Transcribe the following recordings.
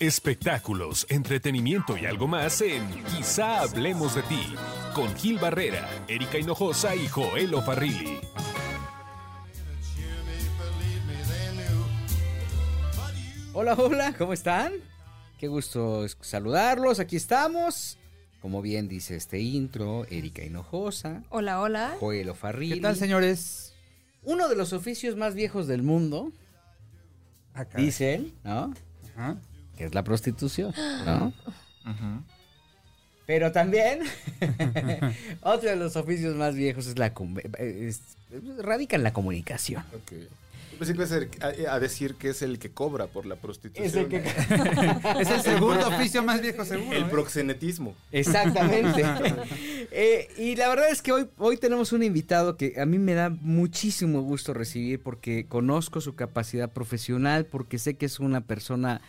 Espectáculos, entretenimiento y algo más en Quizá hablemos de ti, con Gil Barrera, Erika Hinojosa y Joel Farrilli. Hola, hola, ¿cómo están? Qué gusto saludarlos, aquí estamos. Como bien dice este intro, Erika Hinojosa, Hola, hola. Joel Farrilli. ¿Qué tal, señores? Uno de los oficios más viejos del mundo, Acá. dicen, ¿no? Ajá. Que es la prostitución, ¿no? Pero también, otro de los oficios más viejos es la es- radica en la comunicación. Pensé que a, ser- a- a decir que es el que cobra por la prostitución. Es el que- Es el segundo oficio más viejo seguro. El ¿eh? proxenetismo. Exactamente. Eh, y la verdad es que hoy, hoy tenemos un invitado que a mí me da muchísimo gusto recibir porque conozco su capacidad profesional, porque sé que es una persona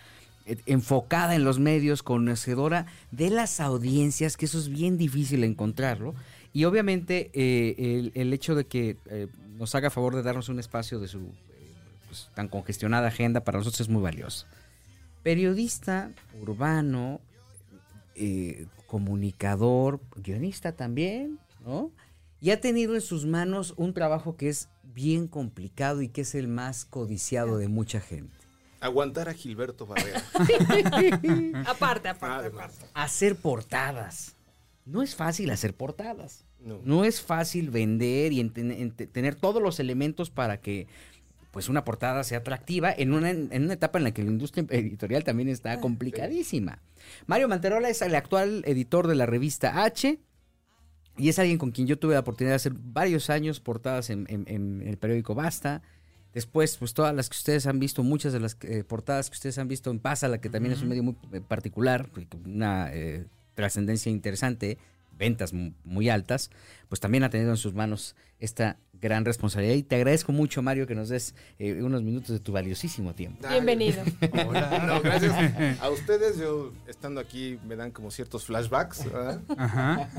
enfocada en los medios, conocedora de las audiencias, que eso es bien difícil encontrarlo. Y obviamente eh, el, el hecho de que eh, nos haga favor de darnos un espacio de su eh, pues, tan congestionada agenda para nosotros es muy valioso. Periodista urbano, eh, comunicador, guionista también, ¿no? Y ha tenido en sus manos un trabajo que es bien complicado y que es el más codiciado de mucha gente. Aguantar a Gilberto Barrera. Aparte, aparte, Además. aparte. Hacer portadas. No es fácil hacer portadas. No. No es fácil vender y tener todos los elementos para que pues una portada sea atractiva en una, en una etapa en la que la industria editorial también está complicadísima. Mario Manterola es el actual editor de la revista H y es alguien con quien yo tuve la oportunidad de hacer varios años portadas en, en- en el periódico Basta. Después, pues todas las que ustedes han visto, muchas de las eh, portadas que ustedes han visto en Pásala, que también es un medio muy eh, particular, una eh, trascendencia interesante, ventas mu- muy altas, pues también ha tenido en sus manos esta gran responsabilidad. Y te agradezco mucho, Mario, que nos des eh, unos minutos de tu valiosísimo tiempo. Bienvenido. Hola. No, gracias. A ustedes, yo estando aquí, me dan como ciertos flashbacks. ¿verdad? Ajá.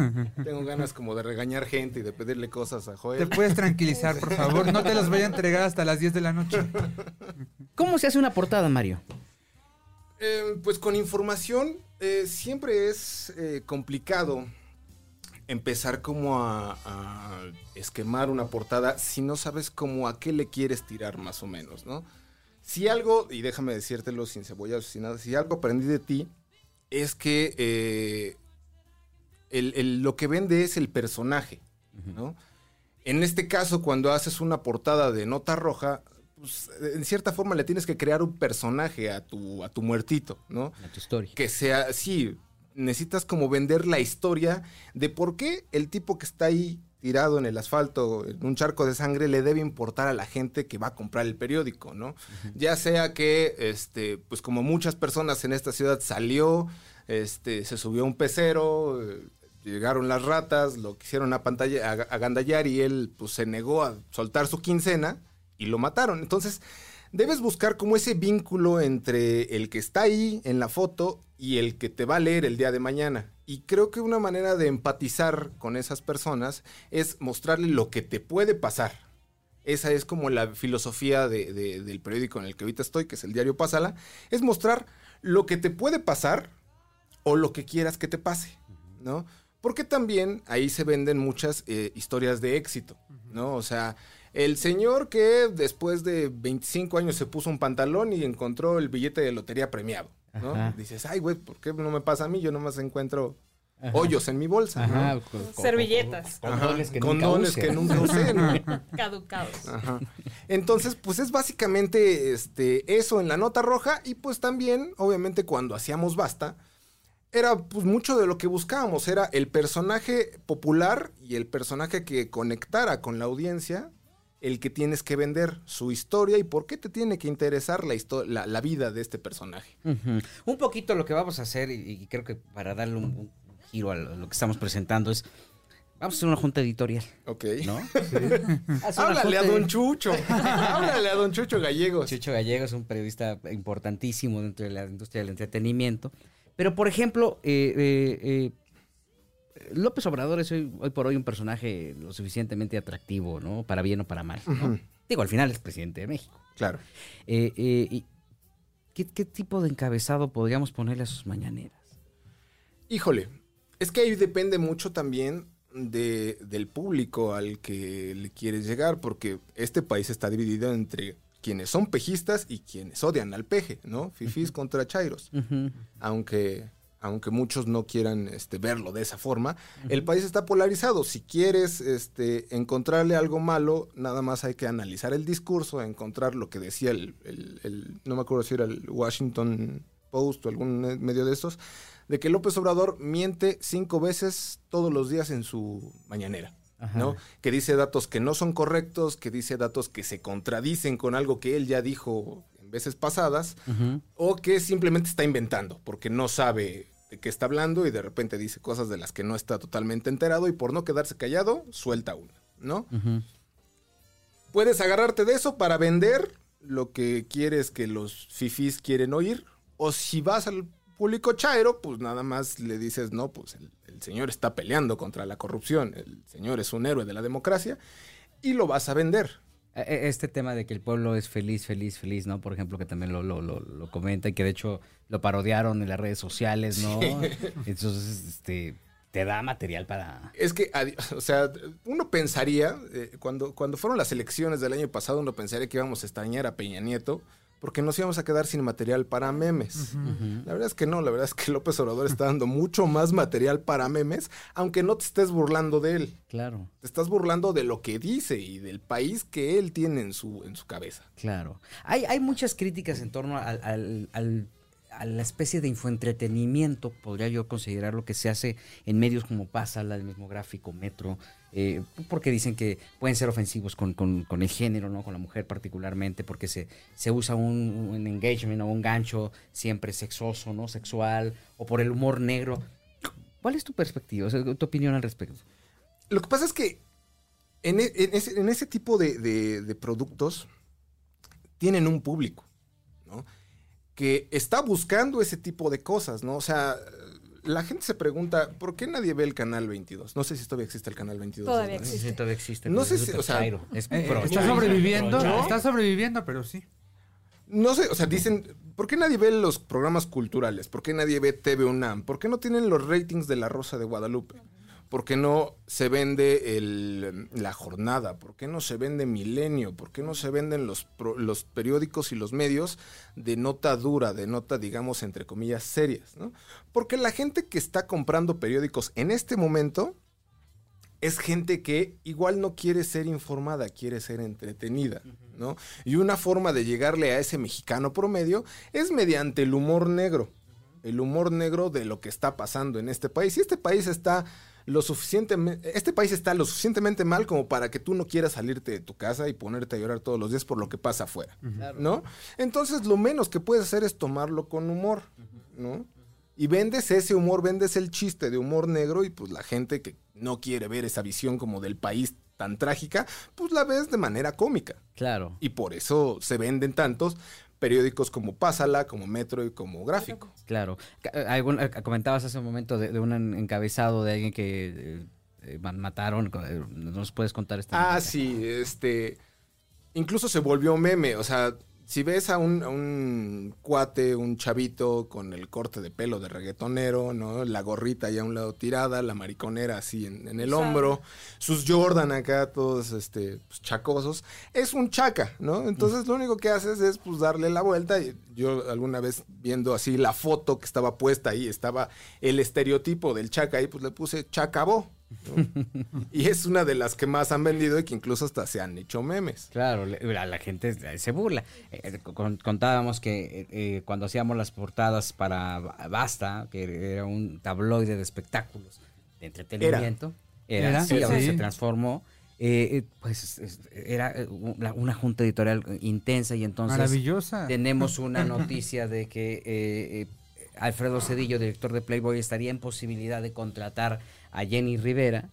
Tengo ganas como de regañar gente y de pedirle cosas a Te Joel. puedes tranquilizar, por favor. No te los voy a entregar hasta las 10 de la noche. ¿Cómo se hace una portada, Mario? Eh, pues con información eh, siempre es eh, complicado empezar como a, a esquemar una portada si no sabes como a qué le quieres tirar más o menos, ¿no? Si algo, y déjame decírtelo sin cebolla, sin nada, si algo aprendí de ti es que eh, el- el- lo que vende es el personaje, ¿no? En este caso, cuando haces una portada de nota roja, pues, en cierta forma le tienes que crear un personaje a tu, a tu muertito, ¿no? A tu historia. Que sea, sí, necesitas como vender la historia de por qué el tipo que está ahí tirado en el asfalto, en un charco de sangre, le debe importar a la gente que va a comprar el periódico, ¿no? Ya sea que, este, pues como muchas personas en esta ciudad salió, este, se subió a un pecero, llegaron las ratas, lo quisieron a pantalla, a, agandallar y él pues se negó a soltar su quincena y lo mataron. Entonces, debes buscar como ese vínculo entre el que está ahí en la foto y el que te va a leer el día de mañana. Y creo que una manera de empatizar con esas personas es mostrarle lo que te puede pasar. Esa es como la filosofía de- de- del periódico en el que ahorita estoy, que es el diario Pásala, es mostrar lo que te puede pasar o lo que quieras que te pase, ¿no? Porque también ahí se venden muchas eh, historias de éxito, ¿no? O sea, el señor que después de 25 años se puso un pantalón y encontró el billete de lotería premiado, ¿no? Ajá. Dices, ay, güey, ¿por qué no me pasa a mí? Yo nomás encuentro hoyos en mi bolsa, ¿no? Ajá, con- con- Servilletas. con- Condones que nunca condones que nunca usé, ¿no? Caducados. Ajá. Entonces, pues es básicamente este, eso en la nota roja y pues también, obviamente, cuando hacíamos basta, era pues mucho de lo que buscábamos, era el personaje popular y el personaje que conectara con la audiencia, el que tienes que vender su historia y por qué te tiene que interesar la, la, la vida de este personaje. Un poquito lo que vamos a hacer, y, y creo que para darle un, un giro a lo, que estamos presentando, es. Vamos a hacer una junta editorial, Ok. ¿no? Una Háblale a don Chucho. Háblale a don Chucho Gallegos. Chucho Gallego es un periodista importantísimo dentro de la industria del entretenimiento. Pero, por ejemplo, eh, eh, eh, López Obrador es hoy, hoy por hoy un personaje lo suficientemente atractivo, ¿no? Para bien o para mal. ¿no? Digo, al final es presidente de México. Claro. Eh, eh, y ¿qué, qué tipo de encabezado podríamos ponerle a sus mañaneras? Híjole, es que ahí depende mucho también de, del público al que le quieres llegar, porque este país está dividido entre quienes son pejistas y quienes odian al peje, ¿no? Fifís contra chairos. Aunque, aunque muchos no quieran este, verlo de esa forma, el país está polarizado. Si quieres este, encontrarle algo malo, nada más hay que analizar el discurso, encontrar lo que decía el, el- el- no me acuerdo si era el Washington Post o algún medio de estos, de que López Obrador miente cinco veces todos los días en su mañanera. ¿no? Que dice datos que no son correctos, que dice datos que se contradicen con algo que él ya dijo en veces pasadas, o que simplemente está inventando, porque no sabe de qué está hablando y de repente dice cosas de las que no está totalmente enterado y por no quedarse callado, suelta una, ¿no? Puedes agarrarte de eso para vender lo que quieres que los fifís quieren oír, o si vas al público chairo, pues nada más le dices, no, pues el, el señor está peleando contra la corrupción, el señor es un héroe de la democracia, y lo vas a vender. Eh, eh, Este tema de que el pueblo es feliz, feliz, feliz, ¿no? Por ejemplo, que también lo, lo, lo, lo comenta y que de hecho lo parodiaron en las redes sociales, ¿no? Entonces, este, te da material para... Es que, o sea, uno pensaría, eh, cuando, cuando fueron las elecciones del año pasado, uno pensaría que íbamos a extrañar a Peña Nieto, porque nos íbamos a quedar sin material para memes. La verdad es que no, la verdad es que López Obrador está dando mucho más material para memes, aunque no te estés burlando de él. Claro, Te estás burlando de lo que dice y del país que él tiene en su, en su cabeza. claro. Hay, hay muchas críticas en torno al, al- al- a la especie de infoentretenimiento, podría yo considerar lo que se hace en medios como Pásala, el mismo gráfico, Metro, eh, porque dicen que pueden ser ofensivos con, con- el género, ¿no? Con la mujer particularmente, porque se, se usa un, engagement o un gancho siempre sexoso, ¿no? Sexual, o por el humor negro. ¿Cuál es tu perspectiva, tu opinión al respecto? Lo que pasa es que en, e- ese, tipo de, de- de productos tienen un público, ¿no? Que está buscando ese tipo de cosas, ¿no? O sea, la gente se pregunta, ¿por qué nadie ve el canal 22? No sé si todavía existe el canal 22. Todavía existe. todavía existe. No sé si- o sea, es Eh, está sobreviviendo, chairo. está sobreviviendo, pero sí. No sé, o sea, dicen, ¿por qué nadie ve los programas culturales? ¿Por qué nadie ve TV UNAM? ¿Por qué no tienen los ratings de La Rosa de Guadalupe? ¿Por qué no se vende el- la jornada? ¿Por qué no se vende Milenio? ¿Por qué no se venden los, los periódicos y los medios de nota dura, de nota, digamos, entre comillas, serias? ¿no? Porque la gente que está comprando periódicos en este momento es gente que igual no quiere ser informada, quiere ser entretenida, ¿no? Y una forma de llegarle a ese mexicano promedio es mediante el humor negro. El humor negro de lo que está pasando en este país. Y este país está lo suficientemente, este país está lo suficientemente mal como para que tú no quieras salirte de tu casa y ponerte a llorar todos los días por lo que pasa afuera, ¿no? Entonces lo menos que puedes hacer es tomarlo con humor, ¿no? Y vendes ese humor, vendes el chiste de humor negro y pues la gente que no quiere ver esa visión como del país tan trágica, pues la ves de manera cómica. Claro. Y por eso se venden tantos periódicos como Pásala, como Metro y como Gráfico. Claro. Eh, algún- eh, comentabas hace un momento de, de un en- encabezado de alguien que eh, mataron. ¿Nos puedes contar esta Ah, sí, este. Incluso se volvió meme. O sea, si ves a un, a un cuate, un chavito con el corte de pelo de reggaetonero, ¿no? La gorrita ahí a un lado tirada, la mariconera así en, en el hombro, sus Jordan acá todos este, pues, chacosos, es un chaca, ¿no? Entonces lo único que haces es pues darle la vuelta. Y yo alguna vez viendo así la foto que estaba puesta ahí, estaba el estereotipo del chaca ahí, pues le puse chacabó. ¿No? y es una de las que más han vendido y que incluso hasta se han hecho memes. Claro, la, la gente se burla. Eh, con- contábamos que eh, eh, cuando hacíamos las portadas para Ba- Basta, que era un tabloide de espectáculos, de entretenimiento, era, Era, sí, ahora sí. se transformó. eh, eh, pues es- era eh, una, junta editorial intensa y entonces Maravillosa. tenemos una noticia de que eh, eh, Alfredo Cedillo, director de Playboy, estaría en posibilidad de contratar a Jenny Rivera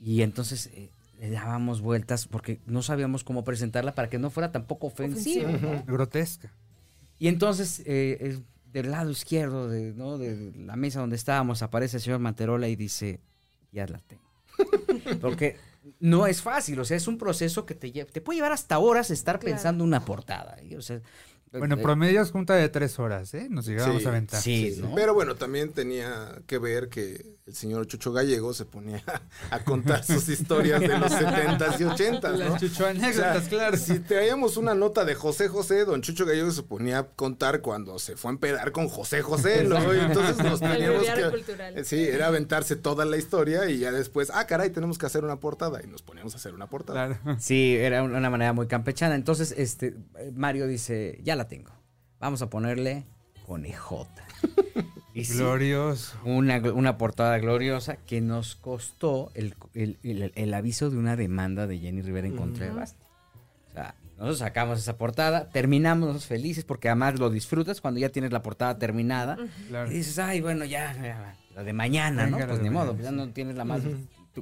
y entonces eh, le dábamos vueltas porque no sabíamos cómo presentarla para que no fuera tampoco ofensiva. Ofensiva. Grotesca. Y entonces eh, eh, del lado izquierdo de, ¿no? de la mesa donde estábamos aparece el señor Manterola y dice, ya la tengo. Porque no es fácil, o sea, es un proceso que te, te puede llevar hasta horas estar Claro. pensando una portada. y, o sea, Bueno, Eh, promedios junta de tres horas, ¿eh? Nos llegábamos Sí, a aventar. Sí, Sí, ¿no? Pero bueno, también tenía que ver que el señor Chucho Gallego se ponía a contar sus historias de los 70s y 80s, ¿no? Las chucho O sea, anécdotas, claro. Si traíamos una nota de José José, don Chucho Gallego se ponía a contar cuando se fue a empedar con José José, ¿no? Y entonces nos teníamos que... cultural. Sí, era aventarse toda la historia y ya después, ah, caray, tenemos que hacer una portada. Y nos poníamos a hacer una portada. Claro. Sí, era una manera muy campechana. Entonces, este, Mario dice, ya la tengo. Vamos a ponerle conejota. Y sí, Glorioso. una, una portada gloriosa que nos costó el, el- el- el aviso de una demanda de Jenny Rivera en contra de Basti. O sea, nosotros sacamos esa portada, terminamos felices porque además lo disfrutas cuando ya tienes la portada terminada. Claro. Y dices, ay, bueno, ya, ya, la de mañana, ¿no? Pues de ni modo, ya no tienes la más...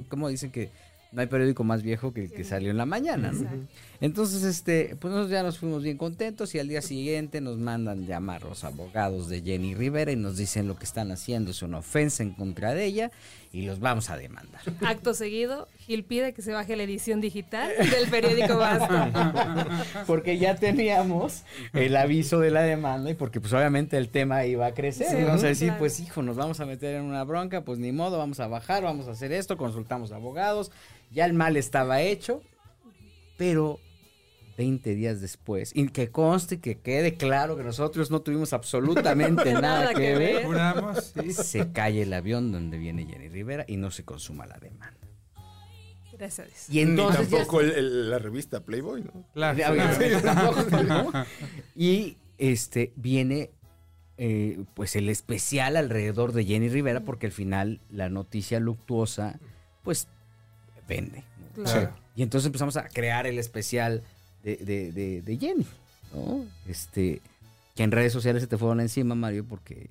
¿Cómo dicen que no hay periódico más viejo que el que salió en la mañana, ¿no? Exacto. Entonces, este, pues nosotros ya nos fuimos bien contentos y al día siguiente nos mandan llamar los abogados de Jenny Rivera y nos dicen lo que están haciendo es una ofensa en contra de ella y los vamos a demandar. Acto seguido, Gil pide que se baje la edición digital del periódico Basta. Porque ya teníamos el aviso de la demanda y porque pues obviamente el tema iba a crecer. Sí, y vamos a decir, claro. pues hijo, nos vamos a meter en una bronca, pues ni modo, vamos a bajar, vamos a hacer esto, consultamos abogados, ya el mal estaba hecho, pero 20 días después, y que conste y que quede claro que nosotros no tuvimos absolutamente nada, Nada que, que ver, ver. Juramos, sí. se cae el avión donde viene Jenny Rivera y no se consuma la demanda. Gracias. Y entonces Ni tampoco el- el- la revista Playboy, ¿no? Claro. Tampoco, ¿no? Y este viene eh, pues el especial alrededor de Jenny Rivera porque al final la noticia luctuosa pues vende. ¿no? Claro. Y entonces empezamos a crear el especial de, de- de- de Jenny, ¿no? Este, que en redes sociales se te fueron encima, Mario, porque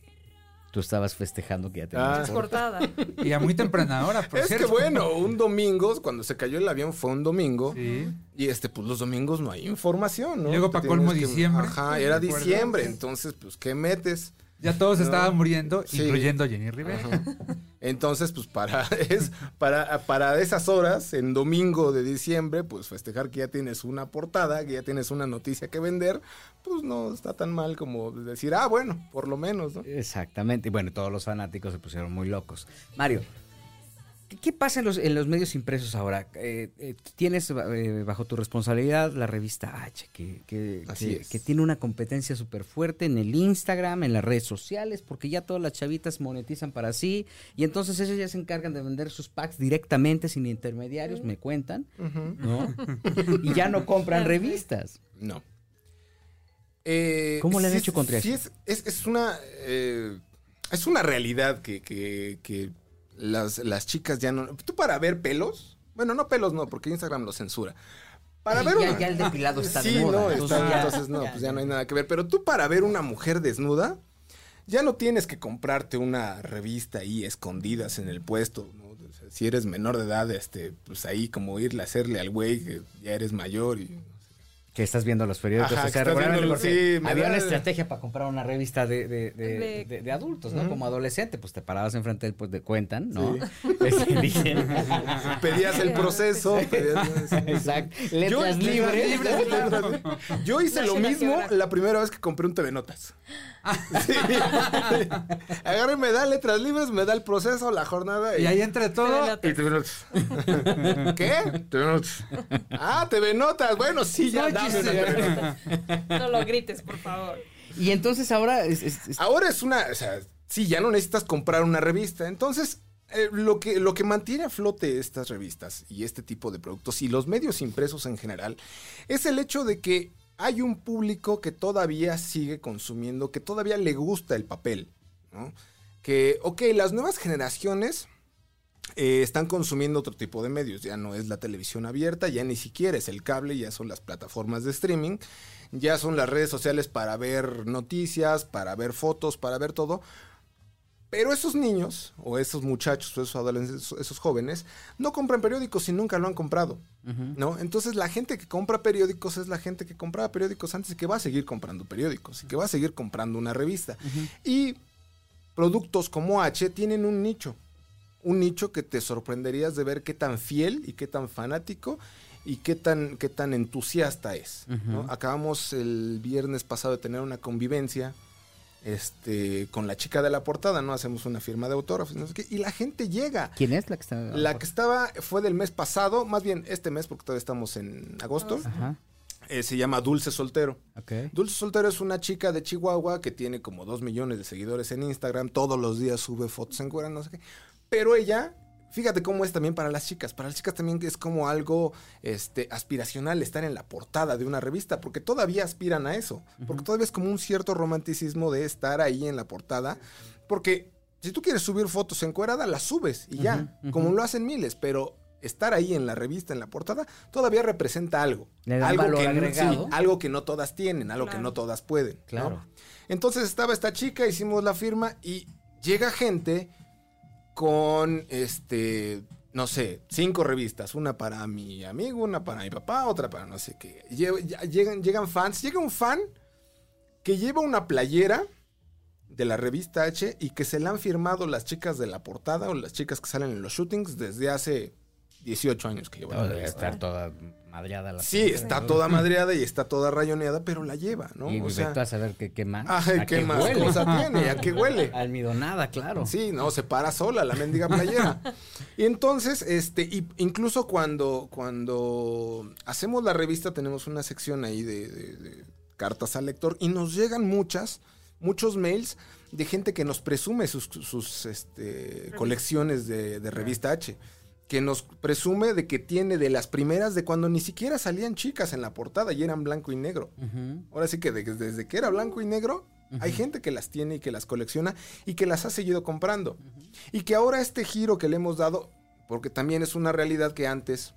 tú estabas festejando que ya tenías Ah. Portada. Y a muy temprana hora, por es cierto. que bueno, un domingo, cuando se cayó el avión fue un domingo. Sí. Y este, pues los domingos no hay información, ¿no? Luego Te pa' colmo que- diciembre, Ajá, era diciembre, entonces, pues, ¿qué metes? Ya todos No. estaban muriendo, Sí. incluyendo Jenny Rivera. Ajá. Entonces, pues para, es, para, para esas horas, en domingo de diciembre, pues festejar que ya tienes una portada, que ya tienes una noticia que vender, pues no está tan mal como decir, ah, bueno, por lo menos, ¿no? Exactamente. Y bueno, todos los fanáticos se pusieron muy locos. Mario, ¿qué, qué pasa en los, en los medios impresos ahora? Eh, eh, tienes eh, bajo tu responsabilidad la revista H, que, que, tiene una competencia súper fuerte en el Instagram, en las redes sociales, porque ya todas las chavitas monetizan para sí. Y entonces ellos ya se encargan de vender sus packs directamente, sin intermediarios, me cuentan, ¿no? y ya no compran revistas. No. Eh, ¿Cómo le han hecho es- contra sí eso? es, es, es una eh, es una realidad que, que- que las, las chicas ya no. Tú para ver pelos, bueno, no pelos no, porque Instagram lo censura. Para Ay, ver ya- una- ya el depilado está de sí, moda, no, entonces está- ya- entonces no, ya- pues ya no hay nada que ver. Pero tú para ver una mujer desnuda, ya no tienes que comprarte una revista ahí escondidas en el puesto, ¿no? O sea, si eres menor de edad, este, pues ahí como irle a hacerle al güey que ya eres mayor y Que estás viendo los periódicos. Ajá, o que sea, estás regularmente viendo- porque sí, me había da- una estrategia para comprar una revista de, de, de, De- de- de adultos, ¿no? Como adolescente, pues te parabas enfrente del pues de cuentan, ¿no? Pedías el proceso. pedías- Exacto. Yo, Letras libres. Yo hice lo mismo la primera vez que compré un TV Notas. Sí. Agarré, me da letras libres, me da el proceso, la jornada. Y ahí entre todo, Y TV Notas. ¿Qué? TV Notas. Ah, TV Notas. Bueno, sí, ya. No lo grites, por favor. Y entonces ahora es- es- es- Ahora es una, o sea, sí, ya no necesitas comprar una revista. Entonces, eh, lo, que, lo que mantiene a flote estas revistas y este tipo de productos y los medios impresos en general es el hecho de que hay un público que todavía sigue consumiendo, que todavía le gusta el papel. ¿no? Que, ok, las nuevas generaciones eh, están consumiendo otro tipo de medios. Ya no es la televisión abierta, ya ni siquiera es el cable, ya son las plataformas de streaming, ya son las redes sociales para ver noticias, para ver fotos, para ver todo. Pero esos niños, o esos muchachos, o esos adolescentes, esos jóvenes, no compran periódicos y nunca lo han comprado. ¿No? Entonces la gente que compra periódicos es la gente que compraba periódicos antes y que va a seguir comprando periódicos y que va a seguir comprando una revista. Y productos como H tienen un nicho. Un nicho que te sorprenderías de ver qué tan fiel y qué tan fanático y qué tan, qué tan entusiasta es. Acabamos el viernes pasado de tener una convivencia este, con la chica de la portada, ¿no? Hacemos una firma de autógrafos, no sé qué, y la gente llega. ¿Quién es la que está? La que estaba fue del mes pasado, más bien este mes, porque todavía estamos en agosto. Ajá, eh, se llama Dulce Soltero. Dulce Soltero es una chica de Chihuahua que tiene como dos millones de seguidores en Instagram. Todos los días sube fotos en cuera, no sé qué. Pero ella, fíjate cómo es también para las chicas. Para las chicas también es como algo este, aspiracional estar en la portada de una revista, porque todavía aspiran a eso. Porque todavía es como un cierto romanticismo de estar ahí en la portada. Porque si tú quieres subir fotos encuerada, las subes y ya, como lo hacen miles, pero estar ahí en la revista, en la portada, todavía representa algo. Algo valor que, no- agregado. sí, algo que no todas tienen, algo que no todas pueden. ¿no? Claro. Entonces estaba esta chica, hicimos la firma y llega gente con este, no sé, cinco revistas, una para mi amigo, una para mi papá, otra para no sé qué. Llegan, llegan fans, llega un fan que lleva una playera de la revista H y que se la han firmado las chicas de la portada o las chicas que salen en los shootings desde hace 18 años que llevan la Debe estar toda madreada la Sí, está toda madreada y está toda rayoneada, pero la lleva, ¿no? Y O sea, tú a saber qué, qué más. Ay, ¿A ¿qué más huele? cosa tiene? ¿A qué huele? Almidonada, claro. Sí, no, se para sola la mendiga playera. Y entonces, este, y incluso cuando, cuando hacemos la revista, tenemos una sección ahí de, de- de cartas al lector y nos llegan muchas, muchos mails de gente que nos presume sus, sus este, colecciones de, de revista H. Que nos presume de que tiene de las primeras de cuando ni siquiera salían chicas en la portada y eran blanco y negro. Ahora sí que de- desde que era blanco y negro, hay gente que las tiene y que las colecciona y que las ha seguido comprando. Y que ahora este giro que le hemos dado, porque también es una realidad que antes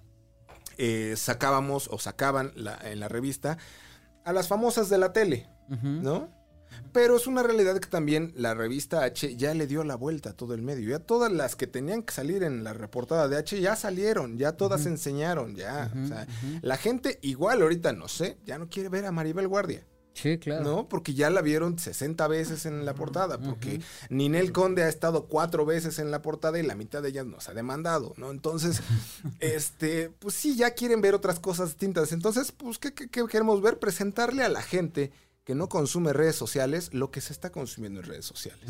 eh, sacábamos o sacaban la- en la revista a las famosas de la tele. ¿no? Pero es una realidad que también la revista H ya le dio la vuelta a todo el medio. Ya todas las que tenían que salir en la reportada de H ya salieron, ya todas enseñaron, ya. o sea, La gente igual ahorita, no sé, ya no quiere ver a Maribel Guardia. Sí, claro. ¿No? Porque ya la vieron 60 veces en la portada. Porque Ninel Conde ha estado cuatro veces en la portada y la mitad de ellas nos ha demandado, ¿no? Entonces, este, pues sí, ya quieren ver otras cosas distintas. Entonces, pues, ¿qué, qué- qué queremos ver? Presentarle a la gente que no consume redes sociales lo que se está consumiendo en redes sociales.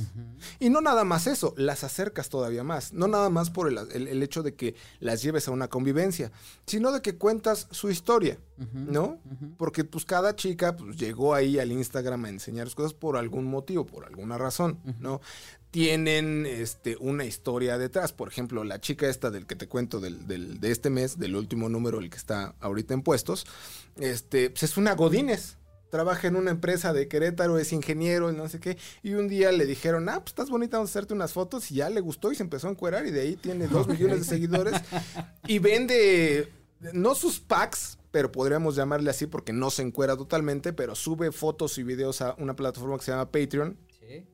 Y no nada más eso, las acercas todavía más. No nada más por el, el- el hecho de que las lleves a una convivencia, sino de que cuentas su historia, ¿no? Porque pues cada chica pues, llegó ahí al Instagram a enseñar cosas por algún motivo, por alguna razón, ¿no? Tienen este, una historia detrás. Por ejemplo, la chica esta del que te cuento del, del- de este mes, del último número, el que está ahorita en puestos, este, pues es una Godínez trabaja en una empresa de Querétaro, es ingeniero y no sé qué, y un día le dijeron, ah, pues estás bonita, vamos a hacerte unas fotos, y ya le gustó y se empezó a encuerar, y de ahí tiene dos millones de seguidores, y vende, no sus packs, pero podríamos llamarle así porque no se encuera totalmente, pero sube fotos y videos a una plataforma que se llama Patreon, Sí.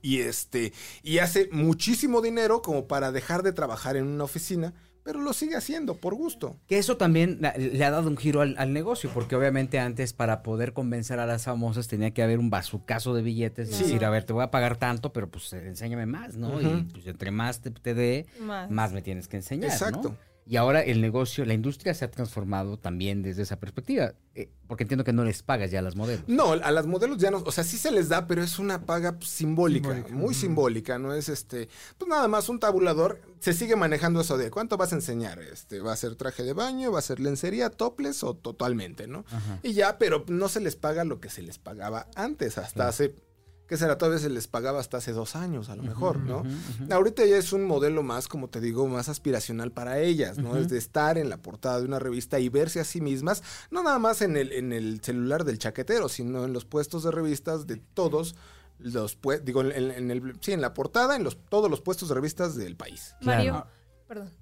y este, y hace muchísimo dinero como para dejar de trabajar en una oficina, pero lo sigue haciendo por gusto. Que eso también le ha dado un giro al, al negocio, porque obviamente antes para poder convencer a las famosas tenía que haber un bazucazo de billetes, y decir, a ver, te voy a pagar tanto, pero pues enséñame más, ¿no? Y pues entre más te, te dé, Más. más me tienes que enseñar, ¿no? Y ahora el negocio, la industria se ha transformado también desde esa perspectiva, eh, porque entiendo que no les pagas ya a las modelos. No, a las modelos ya no, o sea, sí se les da, pero es una paga pues, simbólica, Simbólica. muy simbólica, no es este, pues nada más un tabulador, se sigue manejando eso de cuánto vas a enseñar, este, va a ser traje de baño, va a ser lencería, toples o totalmente, ¿no? Ajá. Y ya, pero no se les paga lo que se les pagaba antes, hasta hace, ¿qué será? Todavía se les pagaba hasta hace dos años, a lo mejor, ¿no? Ahorita ya es un modelo más, como te digo, más aspiracional para ellas, ¿no? Es de estar en la portada de una revista y verse a sí mismas, no nada más en el, en el celular del chaquetero, sino en los puestos de revistas de todos los, pue- digo, en, en el, sí, en la portada, en los, todos los puestos de revistas del país. Mario, Claro. perdón.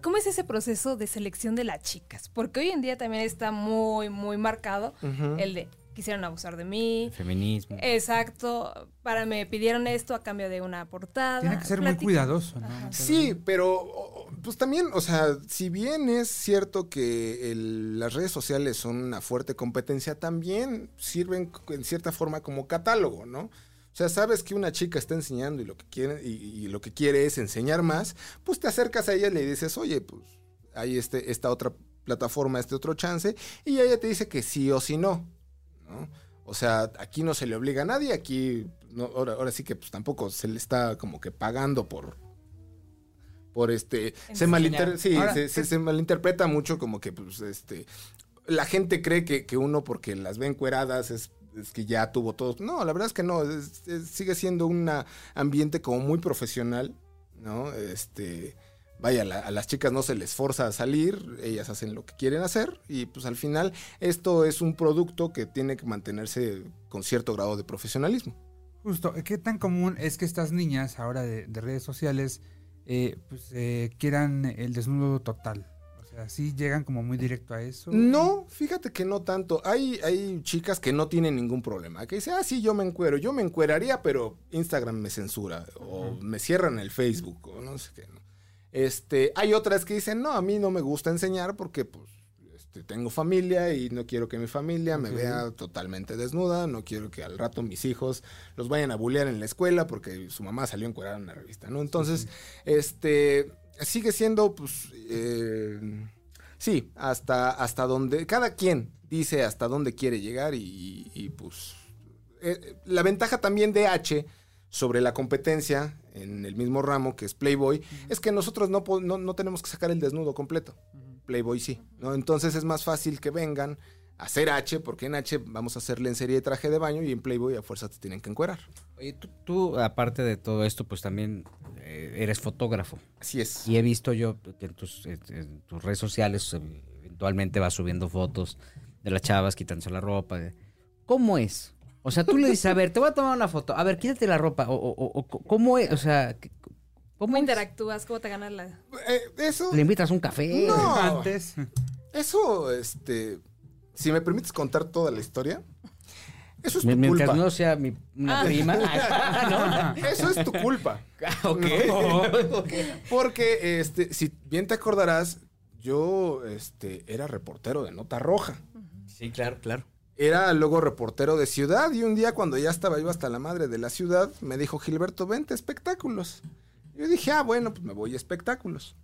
¿Cómo es ese proceso de selección de las chicas? Porque hoy en día también está muy, muy marcado el de quisieron abusar de mí. Feminismo. Exacto, para me pidieron esto a cambio de una portada. Tiene que ser muy cuidadoso, ¿no? Ajá. Sí, pero pues también, o sea, si bien es cierto que el- las redes sociales son una fuerte competencia, también sirven en cierta forma como catálogo, ¿no? O sea, sabes que una chica está enseñando y lo que quiere, y, y lo que quiere es enseñar más, pues te acercas a ella y le dices, oye, pues hay este, esta otra plataforma este otro chance y ella te dice que sí o sí no, ¿no? O sea, aquí no se le obliga a nadie, aquí no, ahora, ahora sí que pues tampoco se le está como que pagando por por este se, malinter- sí, Ahora, se, se- se malinterpreta mucho como que pues este la gente cree que, que uno porque las ve encueradas es, es que ya tuvo todo. No, la verdad es que no, es- es- sigue siendo un ambiente como muy profesional, ¿no? Este, vaya, la- a las chicas no se les forza a salir, ellas hacen lo que quieren hacer y pues al final esto es un producto que tiene que mantenerse con cierto grado de profesionalismo. Justo, ¿qué tan común es que estas niñas ahora de, de redes sociales eh, pues, eh, quieran el desnudo total? O sea, sí llegan como muy directo a eso. No, fíjate que no tanto. Hay, hay chicas que no tienen ningún problema. Que dicen, ah, sí, yo me encuero. Yo me encueraría, pero Instagram me censura. O me cierran el Facebook. O no sé qué. ¿no? Este, hay otras que dicen, no, a mí no me gusta enseñar porque, pues, este, tengo familia y no quiero que mi familia me vea totalmente desnuda. No quiero que al rato mis hijos los vayan a bullear en la escuela porque su mamá salió encuerada en una revista, ¿no? Entonces, este, sigue siendo, pues, eh, sí, hasta, hasta donde, cada quien dice hasta dónde quiere llegar y, y, pues, eh, la ventaja también de H sobre la competencia en el mismo ramo que es Playboy es que nosotros no, no, no tenemos que sacar el desnudo completo. Playboy sí, ¿no? Entonces es más fácil que vengan a hacer H, porque en H vamos a hacerle en serie de traje de baño y en Playboy a fuerza te tienen que encuerar. Oye, tú, tú, aparte de todo esto, pues también eh, eres fotógrafo. Así es. Y he visto yo que en tus, en tus redes sociales eventualmente vas subiendo fotos de las chavas quitándose la ropa. ¿Cómo es? O sea, tú le dices, a ver, te voy a tomar una foto. A ver, quítate la ropa. O, o- o- ¿Cómo es? O sea, ¿qué- ¿Cómo interactúas? ¿Cómo te ganas la...? Eh, eso, ¿Le invitas un café? No. Antes. eso, este, si me permites contar toda la historia, eso es tu Mientras culpa. no sea mi, una Ah. prima. ¿no? Eso es tu culpa. ok. Porque, este, si bien te acordarás, yo, este, era reportero de Nota Roja. Sí, claro, claro. Era luego reportero de ciudad y un día cuando ya estaba yo hasta la madre de la ciudad, me dijo Gilberto, vente espectáculos. Yo dije, ah, bueno, pues me voy a espectáculos.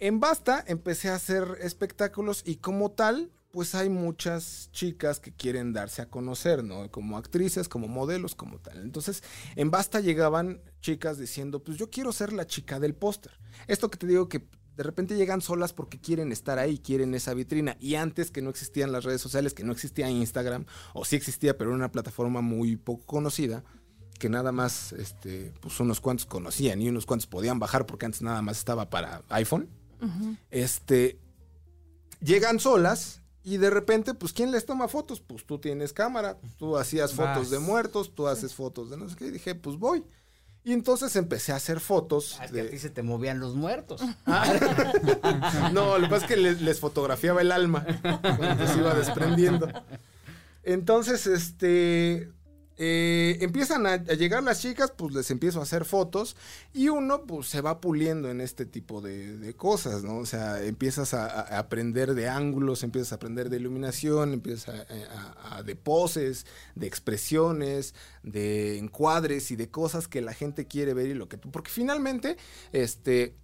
En Basta empecé a hacer espectáculos y como tal, pues hay muchas chicas que quieren darse a conocer, ¿no? Como actrices, como modelos, como tal. Entonces, en Basta llegaban chicas diciendo, pues yo quiero ser la chica del póster. Esto que te digo que de repente llegan solas porque quieren estar ahí, quieren esa vitrina. Y antes que no existían las redes sociales, que no existía Instagram, o sí existía, pero era una plataforma muy poco conocida, que nada más, este, pues unos cuantos conocían y unos cuantos podían bajar porque antes nada más estaba para iPhone. Este, llegan solas y de repente, pues, ¿quién les toma fotos? Pues tú tienes cámara, tú hacías fotos Vas. de muertos, tú haces fotos de no sé qué, y dije, pues voy. Y entonces empecé a hacer fotos. Ah, es que a ti se te movían los muertos. no, lo que pasa es que les, les fotografiaba el alma cuando se iba desprendiendo. Entonces, este. Eh, empiezan a, llegar las chicas, pues les empiezo a hacer fotos y uno pues se va puliendo en este tipo de, cosas, ¿no? O sea, empiezas a, aprender de ángulos, empiezas a aprender de iluminación, empiezas a- de poses, de expresiones, de encuadres y de cosas que la gente quiere ver y lo que tú, porque finalmente, este,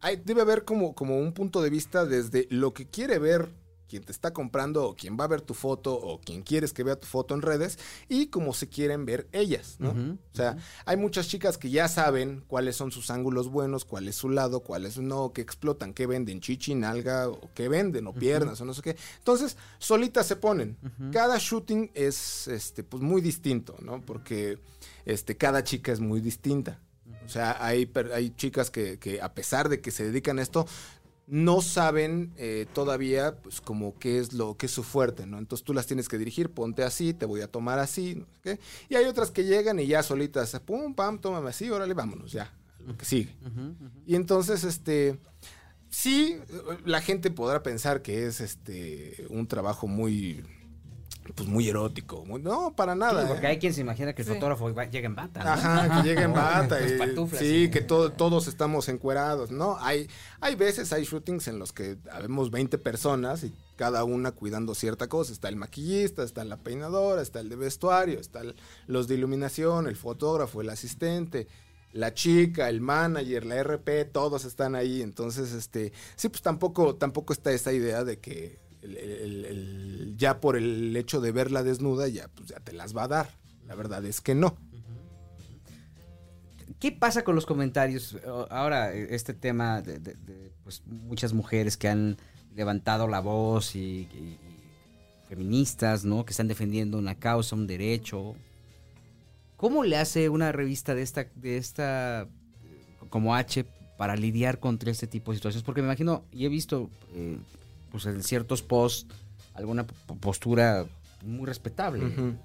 hay- debe haber como, como un punto de vista desde lo que quiere ver quien te está comprando o quien va a ver tu foto o quien quieres que vea tu foto en redes y cómo se quieren ver ellas, ¿no? O sea, hay muchas chicas que ya saben cuáles son sus ángulos buenos, cuál es su lado, cuáles no, que explotan, que venden chichi, nalga, o que venden, o piernas, o no sé qué. Entonces, solitas se ponen. Cada shooting es este, pues muy distinto, ¿no? Porque este, cada chica es muy distinta. O sea, hay, hay chicas que, que a pesar de que se dedican a esto, no saben eh, todavía pues como qué es lo que es su fuerte, ¿no? Entonces tú las tienes que dirigir, ponte así, te voy a tomar así, no qué. Y hay otras que llegan y ya solitas, pum, pam, tómame así, órale, vámonos, ya, a lo que sigue. Y entonces, este, sí, la gente podrá pensar que es este un trabajo muy, pues muy erótico. muy- no, para nada. Sí, porque ¿eh? hay quien se imagina que el Sí. fotógrafo llega en bata. ¿no? Ajá, que llega en bata. Y- sí, que to- todos estamos encuerados, ¿no? Hay, hay veces, hay shootings en los que habemos 20 personas y cada una cuidando cierta cosa. Está el maquillista, está la peinadora, está el de vestuario, está el- los de iluminación, el fotógrafo, el asistente. la chica, el manager, la RP, todos están ahí. Entonces, este, sí, pues tampoco, tampoco está esa idea de que el- el- el- ya por el hecho de verla desnuda, ya, pues ya te las va a dar. La verdad es que no. ¿Qué pasa con los comentarios? Ahora, eh, este tema de, pues, muchas mujeres que han levantado la voz y, feministas, ¿no? Que están defendiendo una causa, un derecho. ¿Cómo le hace una revista de esta, de esta, como H, para lidiar contra este tipo de situaciones? Porque me imagino, y he visto, eh, pues en ciertos posts, alguna postura muy respetable.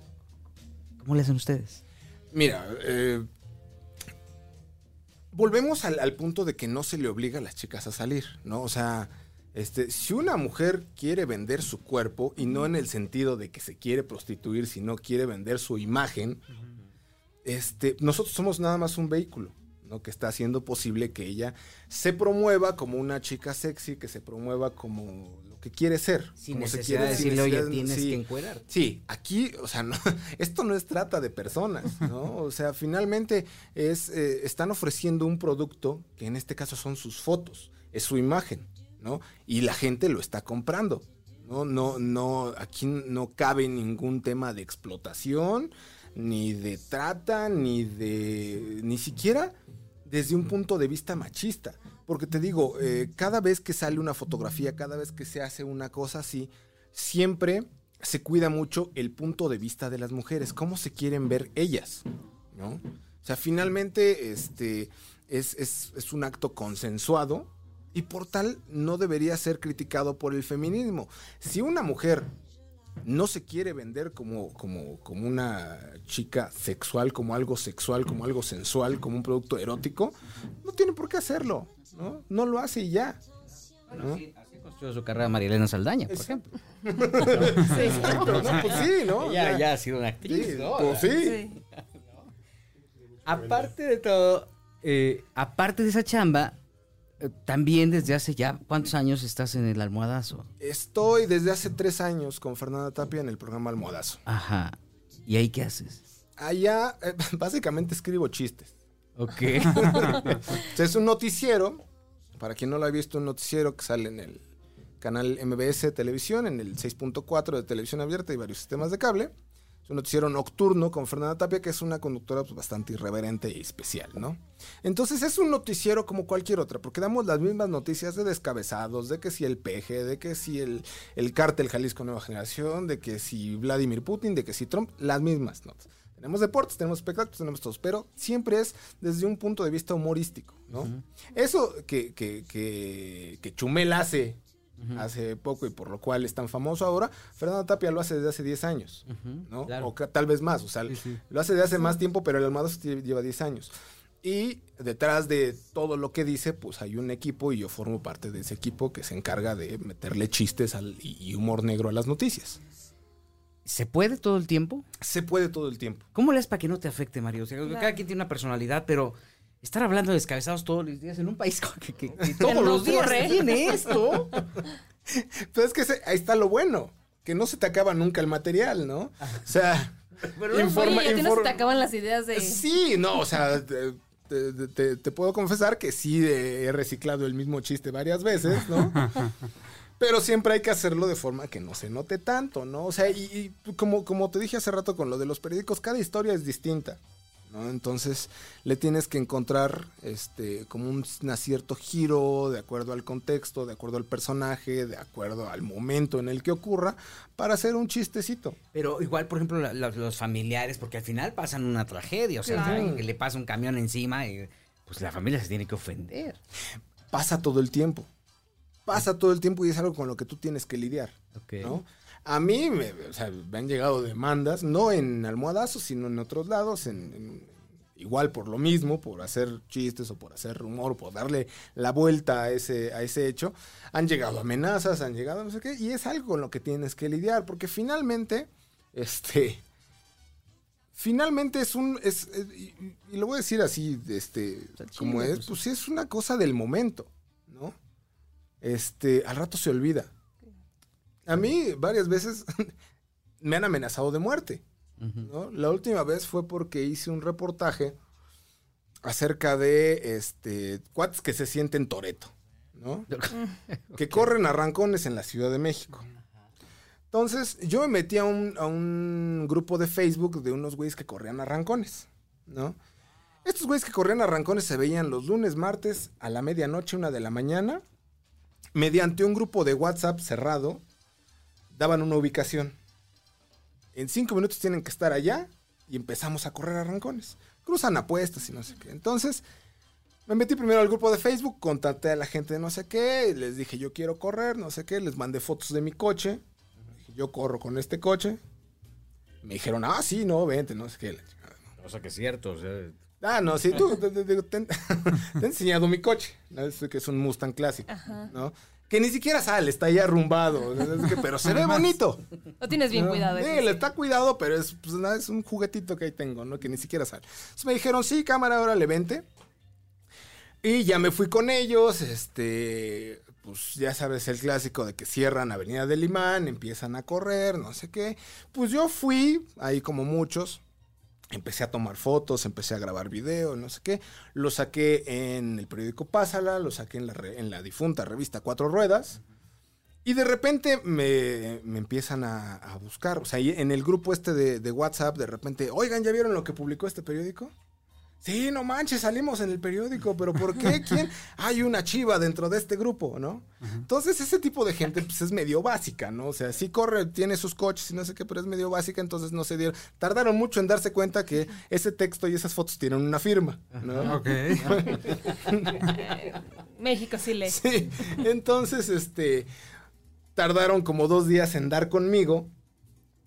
¿Cómo le hacen ustedes? Mira, eh, volvemos al, al punto de que no se le obliga a las chicas a salir, ¿no? O sea, este, si una mujer quiere vender su cuerpo, y no en el sentido de que se quiere prostituir, sino quiere vender su imagen, este, nosotros somos nada más un vehículo. ¿no? que está haciendo posible que ella se promueva como una chica sexy, que se promueva como que quiere ser. Sin como se necesidad de quiere, sin decirle, oye, tienes sí. que encuerar. Sí, aquí, o sea, no, esto no es trata de personas, ¿no? O sea, finalmente es, eh, están ofreciendo un producto que en este caso son sus fotos, es su imagen, ¿no? Y la gente lo está comprando, ¿no? No, no, aquí no cabe ningún tema de explotación, ni de trata, ni de, ni siquiera desde un punto de vista machista. Porque te digo, eh, cada vez que sale una fotografía, cada vez que se hace una cosa así, siempre se cuida mucho el punto de vista de las mujeres, cómo se quieren ver ellas, ¿no? O sea, finalmente este, es, es- es un acto consensuado y por tal no debería ser criticado por el feminismo. Si una mujer no se quiere vender como, como, como una chica sexual, como algo sexual, como algo sensual, como un producto erótico, no tiene por qué hacerlo, ¿no? No lo hace y ya. ¿no? Construyó su carrera María Elena Saldaña, por ejemplo. Exacto, ¿no? Pues sí, ¿no? Ella Ya. ya ha sido una actriz, Sí, ¿no? pues sí. Sí. Aparte de todo, eh, aparte de esa chamba, también desde hace ya, ¿cuántos años estás en el almohadazo? Estoy desde hace tres años con Fernanda Tapia en el programa Almohadazo. Ajá. ¿Y ahí qué haces? Allá, eh, básicamente escribo chistes. Ok. Es un noticiero, para quien no lo ha visto, un noticiero que sale en el canal MBS Televisión, en el 6.4 de televisión abierta y varios sistemas de cable. Es un noticiero nocturno con Fernanda Tapia, que es una conductora pues, bastante irreverente y especial, ¿no? Entonces es un noticiero como cualquier otra, porque damos las mismas noticias de descabezados, de que si el peje, de que si el, el cártel Jalisco Nueva Generación, de que si Vladimir Putin, de que si Trump, las mismas notas. Tenemos deportes, tenemos espectáculos, tenemos todos, pero siempre es desde un punto de vista humorístico, ¿no? Eso que, que, que, que Chumel hace hace poco y por lo cual es tan famoso ahora, Fernando Tapia lo hace desde hace 10 años, ¿no? claro. O tal vez más, o sea, lo hace desde hace más tiempo, pero el Almada lleva 10 años. Y detrás de todo lo que dice, pues hay un equipo y yo formo parte de ese equipo que se encarga de meterle chistes al- y, humor negro a las noticias. ¿Se puede todo el tiempo? Se puede todo el tiempo. ¿Cómo le haces para que no te afecte, Mario? O sea, cada quien tiene una personalidad, pero estar hablando de descabezados todos los días en un país que, que- que todos los días tiene esto. Pero es que se- ahí está lo bueno, que no se te acaba nunca el material, ¿no? O sea, informa- Oye, y a ti no se informa- te acaban las ideas de... Sí, no, o sea, te, te- te- te puedo confesar que sí he reciclado el mismo chiste varias veces, ¿no? Pero siempre hay que hacerlo de forma que no se note tanto, ¿no? O sea, y, y como, como te dije hace rato con lo de los periódicos, cada historia es distinta, ¿no? Entonces le tienes que encontrar este, como un acierto giro de acuerdo al contexto, de acuerdo al personaje, de acuerdo al momento en el que ocurra, para hacer un chistecito. Pero igual, por ejemplo, la- la- los familiares, porque al final pasan una tragedia. O sea, Claro. alguien que le pasa un camión encima y pues la familia se tiene que ofender. Pasa todo el tiempo. Pasa todo el tiempo y es algo con lo que tú tienes que lidiar. ¿no? A mí me, o sea, me han llegado demandas, no en almohadazos, sino en otros lados, en, en- igual por lo mismo, por hacer chistes o por hacer humor, por darle la vuelta a ese, a ese hecho. Han llegado amenazas, han llegado no sé qué, y es algo con lo que tienes que lidiar, porque finalmente, este, finalmente es un, es, es- y, y lo voy a decir así, este, como es, pues. pues sí es una cosa del momento, ¿no? Este, al rato se olvida. A mí varias veces me han amenazado de muerte. ¿no? La última vez fue porque hice un reportaje acerca de este cuates que se sienten Toreto, ¿no? que corren arrancones en la Ciudad de México. Entonces, yo me metí a un, a un grupo de Facebook de unos güeyes que corrían arrancones, ¿no? Estos güeyes que corrían arrancones se veían los lunes, martes, a la medianoche, una de la mañana, mediante un grupo de WhatsApp cerrado, daban una ubicación. En cinco minutos tienen que estar allá y empezamos a correr arrancones. Cruzan apuestas y no sé qué. Entonces, me metí primero al grupo de Facebook, contacté a la gente de no sé qué, les dije yo quiero correr, no sé qué, les mandé fotos de mi coche, dije yo corro con este coche. Me dijeron, ah, sí, no, vente, no sé qué. O sea que es cierto, o sea, Ah, no, sí, tú, te, te- te- te- te he enseñado mi coche, ¿no? Es que es un Mustang clásico, ¿no? Que ni siquiera sale, está ahí arrumbado, es que- pero se ve bonito. Lo tienes bien cuidado. Sí, le está cuidado, pero es, pues, nada, es un juguetito que ahí tengo, ¿no? Que ni siquiera sale. Entonces me dijeron, sí, cámara, ahora le vente. Y ya me fui con ellos, este, pues ya sabes el clásico de que cierran Avenida del Imán, empiezan a correr, no sé qué. Pues yo fui, ahí como muchos, empecé a tomar fotos, empecé a grabar video, no sé qué. Lo saqué en el periódico Pásala, lo saqué en la, re- en la difunta revista Cuatro Ruedas. Y de repente me, me empiezan a, a buscar. O sea, en el grupo este de, de WhatsApp, de repente, oigan, ¿ya vieron lo que publicó este periódico? Sí, no manches, salimos en el periódico, pero ¿por qué? ¿Quién? Hay una chiva dentro de este grupo, ¿no? Entonces, ese tipo de gente, pues es medio básica, ¿no? O sea, sí corre, tiene sus coches y no sé qué, pero es medio básica, entonces no se dieron. Tardaron mucho en darse cuenta que ese texto y esas fotos tienen una firma, ¿no? Ok. México sí lee. Sí, entonces, este, tardaron como dos días en dar conmigo,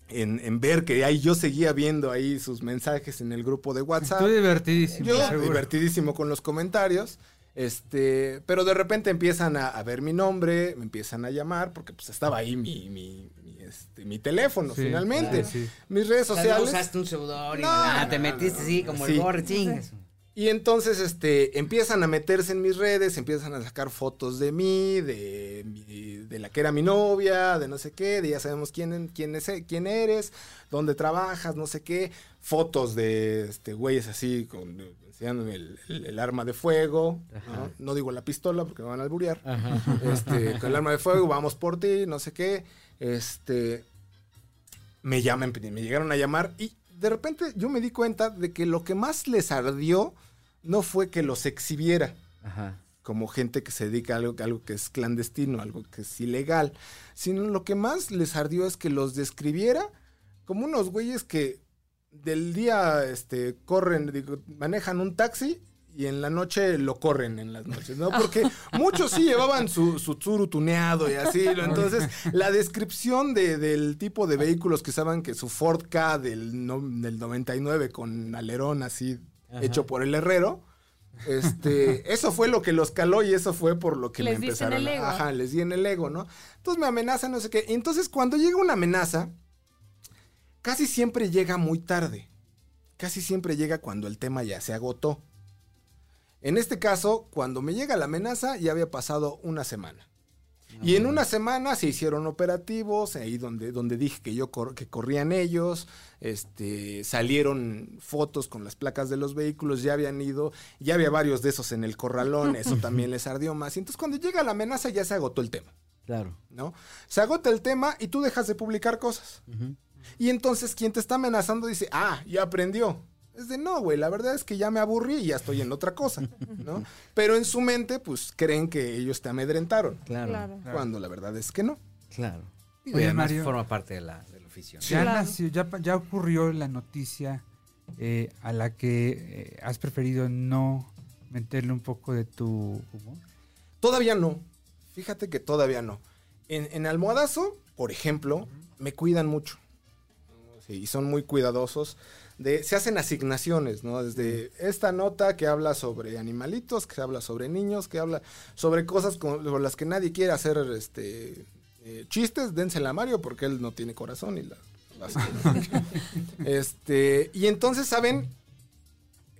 en, en ver que ahí yo seguía viendo ahí sus mensajes en el grupo de WhatsApp. Estoy divertidísimo. Yo seguro. divertidísimo con los comentarios. Este, pero de repente empiezan a, a ver mi nombre, me empiezan a llamar, porque pues estaba ahí mi, mi, mi, este, mi teléfono, Sí, finalmente. sí, sí. Mis redes o sea, no sociales. usaste un seudónimo, No, no, te metiste no, así como sí. el chingas. Y entonces este, empiezan a meterse en mis redes, empiezan a sacar fotos de mí, de, de la que era mi novia, de no sé qué, de ya sabemos quién, quién, es, quién eres, dónde trabajas, no sé qué, fotos de este, güeyes así, con, enseñándome el, el- el arma de fuego, ¿no? No digo la pistola porque me van a alburear, este, con el arma de fuego, vamos por ti, no sé qué, este, me llaman, me llegaron a llamar y de repente yo me di cuenta de que lo que más les ardió no fue que los exhibiera Ajá. como gente que se dedica a algo, algo que es clandestino, algo que es ilegal, sino lo que más les ardió es que los describiera como unos güeyes que del día este, corren, digo, manejan un taxi y en la noche lo corren en las noches, ¿no? Porque muchos sí llevaban su, su tsuru tuneado y así, ¿no? Entonces, la descripción de- del tipo de vehículos que saben que su Ford K del, no- del 99 con alerón así hecho por el herrero, este, eso fue lo que los caló y eso fue por lo que Les me diste en empezaron. el ego. a- Ajá, les di en el ego, ¿no? Entonces me amenazan, no sé qué. Entonces cuando llega una amenaza, casi siempre llega muy tarde. Casi siempre llega cuando el tema ya se agotó. En este caso, cuando me llega la amenaza, ya había pasado una semana. Y en una semana se hicieron operativos, ahí donde, donde dije que yo cor- que corrían ellos, este, salieron fotos con las placas de los vehículos, ya habían ido, ya había varios de esos en el corralón, eso también les ardió más. Y entonces cuando llega la amenaza ya se agotó el tema, Claro. ¿no? Se agota el tema y tú dejas de publicar cosas. Y entonces quien te está amenazando dice, ah, ya aprendió. Es de no, güey, la verdad es que ya me aburrí y ya estoy en otra cosa, ¿no? Pero en su mente, pues creen que ellos te amedrentaron. Claro. Claro. Cuando la verdad es que no. Claro. Y Oye, además Mario. forma parte de la, del oficio. ¿no? Ya, Claro. nació- ya, ya ocurrió la noticia eh, a la que eh, has preferido no meterle un poco de tu humor. Todavía no. Fíjate que todavía no. En, en Almohadazo, por ejemplo, me cuidan mucho. Sí, y son muy cuidadosos. De, se hacen asignaciones, ¿no? Desde esta nota que habla sobre animalitos, que habla sobre niños, que habla sobre cosas con, con las que nadie quiere hacer este eh, chistes, dénsela a Mario porque él no tiene corazón y la, las- este, y entonces saben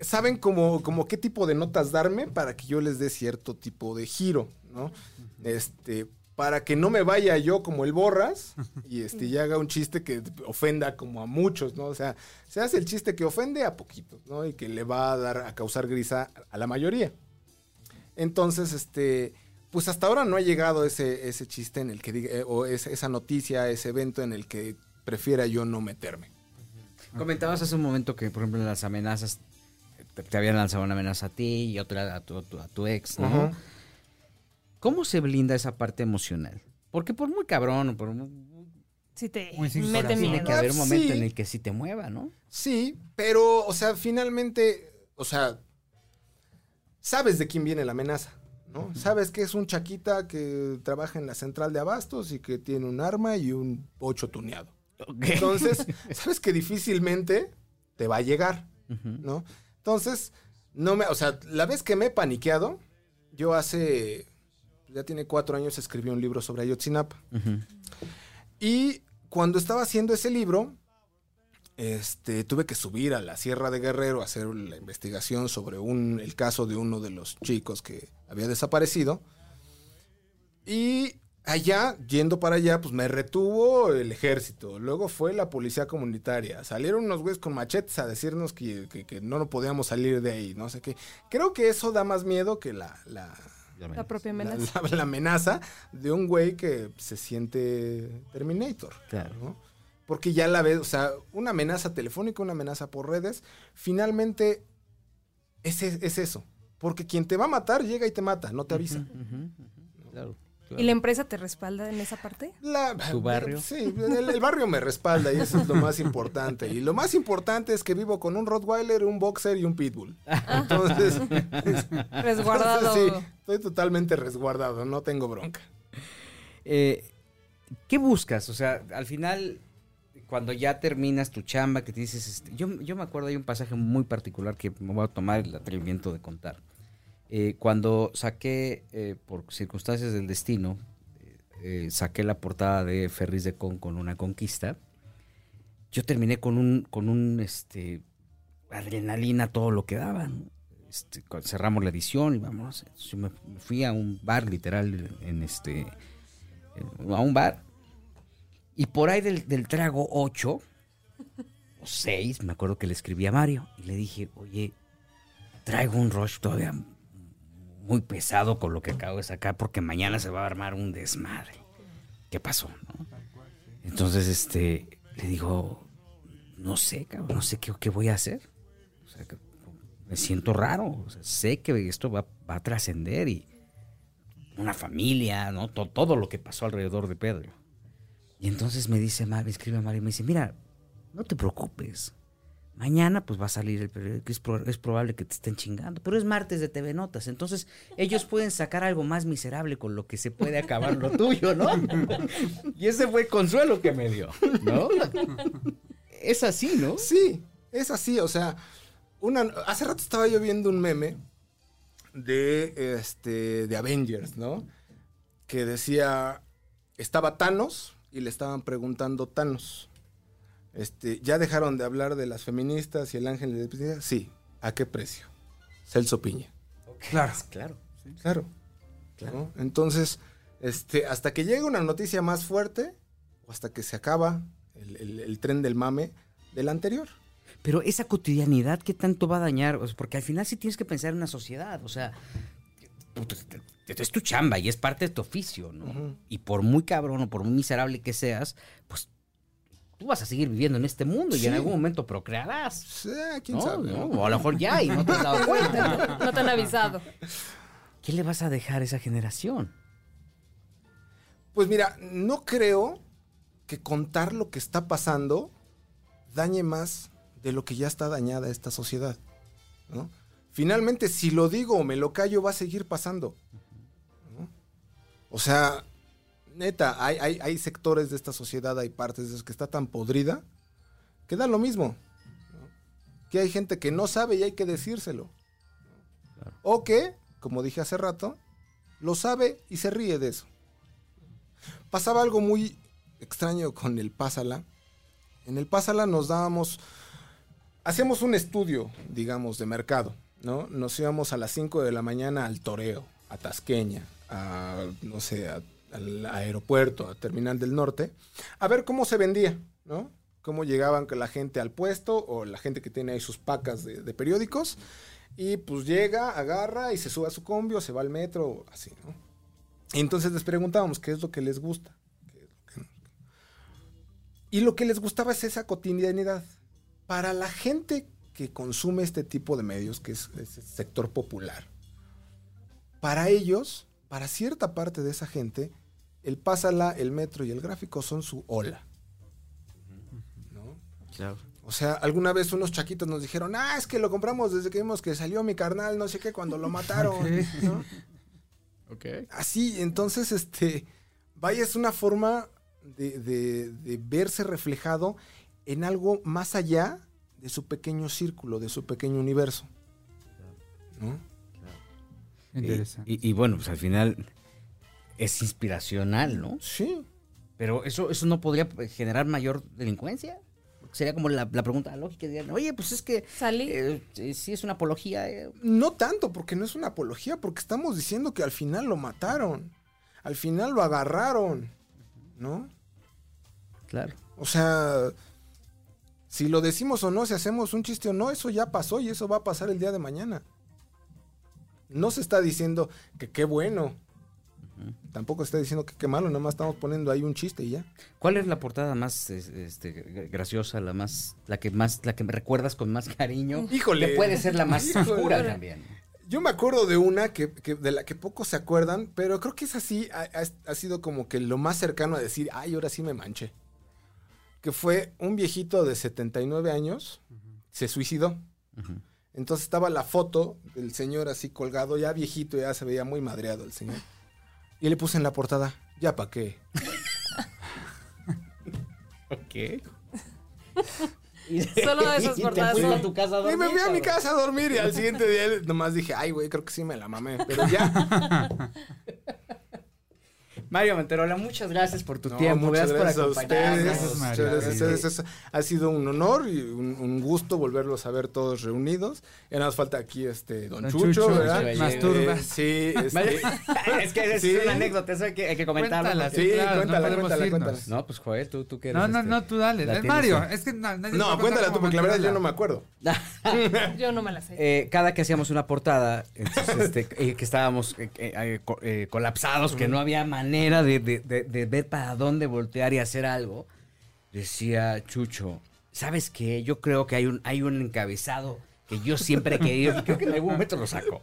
saben como, como qué tipo de notas darme para que yo les dé cierto tipo de giro, ¿no? Este, para que no me vaya yo como el borras y este y haga un chiste que ofenda como a muchos, ¿no? O sea, se hace el chiste que ofende a poquitos, ¿no? Y que le va a dar a causar grisa a la mayoría. Entonces, este, pues hasta ahora no ha llegado ese, ese chiste en el que diga, eh, o esa noticia, ese evento en el que prefiera yo no meterme. Comentabas hace un momento que, por ejemplo, en las amenazas, te, te habían lanzado una amenaza a ti y otra a tu, a tu- a tu ex, ¿no? Ajá. ¿Cómo se blinda esa parte emocional? Porque por muy cabrón, por muy- Si te mete tiene que haber un momento sí. en el que sí te mueva, ¿no? Sí, pero, o sea, finalmente, o sea, sabes de quién viene la amenaza, ¿no? Sabes que es un chaquita que trabaja en la central de abastos y que tiene un arma y un ocho tuneado. Entonces, sabes que difícilmente te va a llegar. ¿no? Entonces, no me, o sea, la vez que me he paniqueado, yo hace, ya tiene cuatro años escribí un libro sobre Ayotzinapa. Y cuando estaba haciendo ese libro, este, tuve que subir a la Sierra de Guerrero a hacer la investigación sobre un, el caso de uno de los chicos que había desaparecido. Y allá, yendo para allá, pues me retuvo el ejército. Luego fue la policía comunitaria. Salieron unos güeyes con machetes a decirnos que, que- que no, no podíamos salir de ahí, no sé qué. Creo que eso da más miedo que la, la, La propia amenaza. la- la amenaza de un güey que se siente Terminator. Claro. ¿no? Porque ya la ves, o sea, una amenaza telefónica, una amenaza por redes, finalmente es, es eso. Porque quien te va a matar llega y te mata, no te avisa. Claro, claro. ¿Y la empresa te respalda en esa parte? La- ¿Tu barrio? Sí, el, el barrio me respalda y eso es lo más importante. Y lo más importante es que vivo con un Rottweiler, un Boxer y un Pitbull. Entonces, Resguardado. sí, estoy totalmente resguardado, no tengo bronca. Eh, ¿Qué buscas? O sea, al final, cuando ya terminas tu chamba, que te dices, este, yo, yo me acuerdo, hay un pasaje muy particular que me voy a tomar el atrevimiento de contar. Eh, cuando saqué, eh, por circunstancias del destino, eh, saqué la portada de Ferris de Con con una conquista, yo terminé con un, con un, este, adrenalina, todo lo que daban. Este, cerramos la edición y vamos, me fui a un bar literal en este a un bar. Y por ahí del, del trago 8 o 6, me acuerdo que le escribí a Mario y le dije, oye, traigo un rush todavía muy pesado con lo que acabo de sacar porque mañana se va a armar un desmadre. ¿Qué pasó? Entonces, este, le digo, no sé, cabrón, no sé qué, qué voy a hacer. O sea, que me siento raro. sé que esto va, va a trascender y una familia, ¿no? To- todo lo que pasó alrededor de Pedro. Y entonces me dice, me escribe Mario y me dice, mira, no te preocupes. Mañana pues va a salir el periódico, es, pro- es probable que te estén chingando, pero es martes de TV Notas, entonces ellos pueden sacar algo más miserable con lo que se puede acabar lo tuyo, ¿no? y ese fue el consuelo que me dio, ¿no? Es así, ¿no? Sí, es así, o sea, una, hace rato estaba yo viendo un meme de, este, de Avengers, ¿no? Que decía, estaba Thanos y le estaban preguntando Thanos, este, ¿ya dejaron de hablar de las feministas y el ángel de la? Sí, ¿a qué precio? Celso Piña. Claro. Claro. Claro. ¿no? Entonces, este, hasta que llegue una noticia más fuerte, o hasta que se acaba el, el- el tren del mame del anterior. Pero esa cotidianidad, ¿qué tanto va a dañar? O sea, porque al final sí tienes que pensar en una sociedad. O sea, es tu chamba y es parte de tu oficio, ¿no? Y por muy cabrón o por muy miserable que seas, pues tú vas a seguir viviendo en este mundo y en algún momento procrearás. Sí, quién ¿no? sabe. ¿no? ¿no? O a lo mejor ya y no te has dado cuenta. ¿no? No te han avisado. ¿Qué le vas a dejar a esa generación? Pues mira, no creo que contar lo que está pasando dañe más de lo que ya está dañada esta sociedad. ¿no? Finalmente, si lo digo o me lo callo, va a seguir pasando. ¿no? O sea, neta, hay, hay- hay sectores de esta sociedad, hay partes de eso que está tan podrida, que da lo mismo. ¿no? Que hay gente que no sabe y hay que decírselo. O que, como dije hace rato, lo sabe y se ríe de eso. Pasaba algo muy extraño con el Pásala. En el Pásala nos dábamos, hacíamos un estudio, digamos, de mercado, ¿no? Nos íbamos a las 5 de la mañana al toreo, a Tasqueña, a, no sé, a, al aeropuerto, a Terminal del Norte, a ver cómo se vendía, ¿no? Cómo llegaban la gente al puesto o la gente que tiene ahí sus pacas de, de periódicos. Y pues llega, agarra y se sube a su combi o se va al metro, así, ¿no? Y entonces les preguntábamos qué es lo que les gusta. Y lo que les gustaba es esa cotidianidad. Para la gente que consume este tipo de medios, que es, es el sector popular, para ellos, para cierta parte de esa gente, el pásala, el metro y el gráfico son su ola. ¿no? Claro. O sea, alguna vez unos chaquitos nos dijeron, ah, es que lo compramos desde que vimos que salió mi carnal, no sé qué, cuando lo mataron. ¿no? Ok. Así, entonces, este, vaya, es una forma de, de- de verse reflejado en algo más allá de su pequeño círculo, de su pequeño universo. ¿no? Interesante. Y, y bueno, pues al final es inspiracional, ¿no? Sí. Pero eso, eso no podría generar mayor delincuencia. Sería como la, la pregunta lógica. dirían, Oye, pues es que Salí. eh, eh, sí es una apología. eh". No tanto, porque no es una apología, porque estamos diciendo que al final lo mataron. Al final lo agarraron. ¿No? Claro. O sea, si lo decimos o no, si hacemos un chiste o no, eso ya pasó y eso va a pasar el día de mañana. No se está diciendo que qué bueno. Tampoco se está diciendo que qué malo, nada más estamos poniendo ahí un chiste y ya. ¿Cuál es la portada más es- este, gra- graciosa, la más, la que más, la que me recuerdas con más cariño? Híjole. Que puede ser la más Híjole. oscura también. Yo me acuerdo de una que, que- de la que pocos se acuerdan, pero creo que es así, ha, ha- ha sido como que lo más cercano a decir, ay, ahora sí me manché. Que fue un viejito de 79 años, se suicidó. Entonces estaba la foto del señor así colgado, ya viejito, ya se veía muy madreado el señor. Y le puse en la portada, ya pa' qué. Ok. Solo de esas ¿Y te portadas a tu casa a Y me dormir, fui a mi casa a dormir y al siguiente día nomás dije, ay, güey, creo que sí me la mamé. Pero ya, Mario Manterola, muchas gracias por tu No, tiempo. muchas Gracias, gracias a por acompañarnos. ustedes. Gracias, muchas Mario. gracias a ustedes. Es- ha sido un honor y un, un gusto volverlos a ver todos reunidos. Ya nada más falta aquí este Don, Don Chucho, Chucho, ¿verdad? Chucho Masturbas. Eh, sí, este, Mario- es que es Sí. una anécdota, eso hay que, hay que comentarlo. Cuéntala, porque- Sí, claro, no cuéntala, cuéntala, cuéntala. No, pues Joel, tú, tú que eres No, no, este- no, tú dale. Es Mario, es que nadie No, puede cuéntala tú, porque la verdad yo no me acuerdo. Yo no me la sé. Eh, cada que hacíamos una portada, entonces, este, eh, que estábamos eh, colapsados, que no había manera de, de- de- de ver para dónde voltear y hacer algo, decía Chucho, ¿sabes qué? Yo creo que hay un, hay un encabezado que yo siempre he querido, y creo que en algún momento lo saco,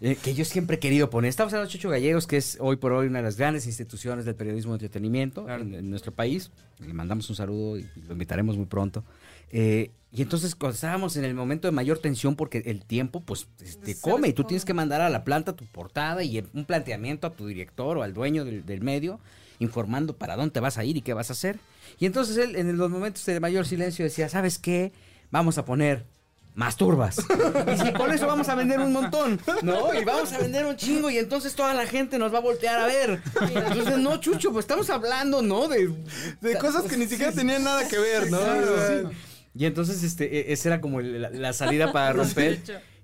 eh, que yo siempre he querido poner. Estamos hablando de Chucho Gallegos, que es hoy por hoy una de las grandes instituciones del periodismo de entretenimiento Claro. en, en nuestro país. Le mandamos un saludo y lo invitaremos muy pronto. Eh, y entonces cuando estábamos en el momento de mayor tensión, porque el tiempo pues te Se come y tú tienes que mandar a la planta tu portada y un planteamiento a tu director o al dueño del, del medio informando para dónde vas a ir y qué vas a hacer. Y entonces él en los momentos de mayor silencio decía, ¿sabes qué? Vamos a poner más turbas. Y si con eso vamos a vender un montón, ¿no? Y vamos a vender un chingo y entonces toda la gente nos va a voltear a ver. Entonces, no, Chucho, pues estamos hablando, ¿no? De, De cosas que ni siquiera tenían nada que ver, ¿no? Sí. Y entonces, este, e- esa era como la, la salida para romper.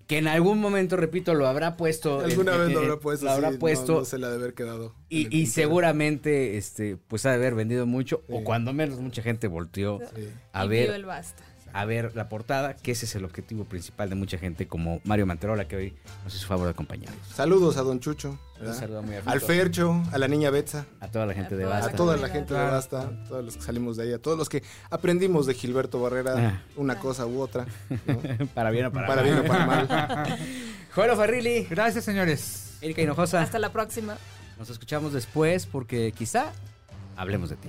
Que en algún momento, repito, lo habrá puesto. Alguna en- vez lo habrá puesto. Lo habrá sí, puesto. No, se la de haber quedado. y, y seguramente, este, pues ha de haber vendido mucho, o cuando menos mucha gente volteó Sí. a Y ver, vio el basta. A ver la portada, que ese es el objetivo principal de mucha gente como Mario Manterola, que hoy nos hizo favor de acompañarnos. Saludos a Don Chucho. Un ¿verdad? saludo muy Al Fercho, a la niña Betsa. A toda la gente de A toda la A Basta. toda la gente de Claro. Basta, a todos los que salimos de ahí, a todos los que aprendimos de Gilberto Barrera Ah. una cosa u otra, ¿no? para bien o para, para mal. bien o para mal. Joel Farrilli, Gracias, señores. Erika Hinojosa. Hasta la próxima. Nos escuchamos después porque quizá hablemos de ti.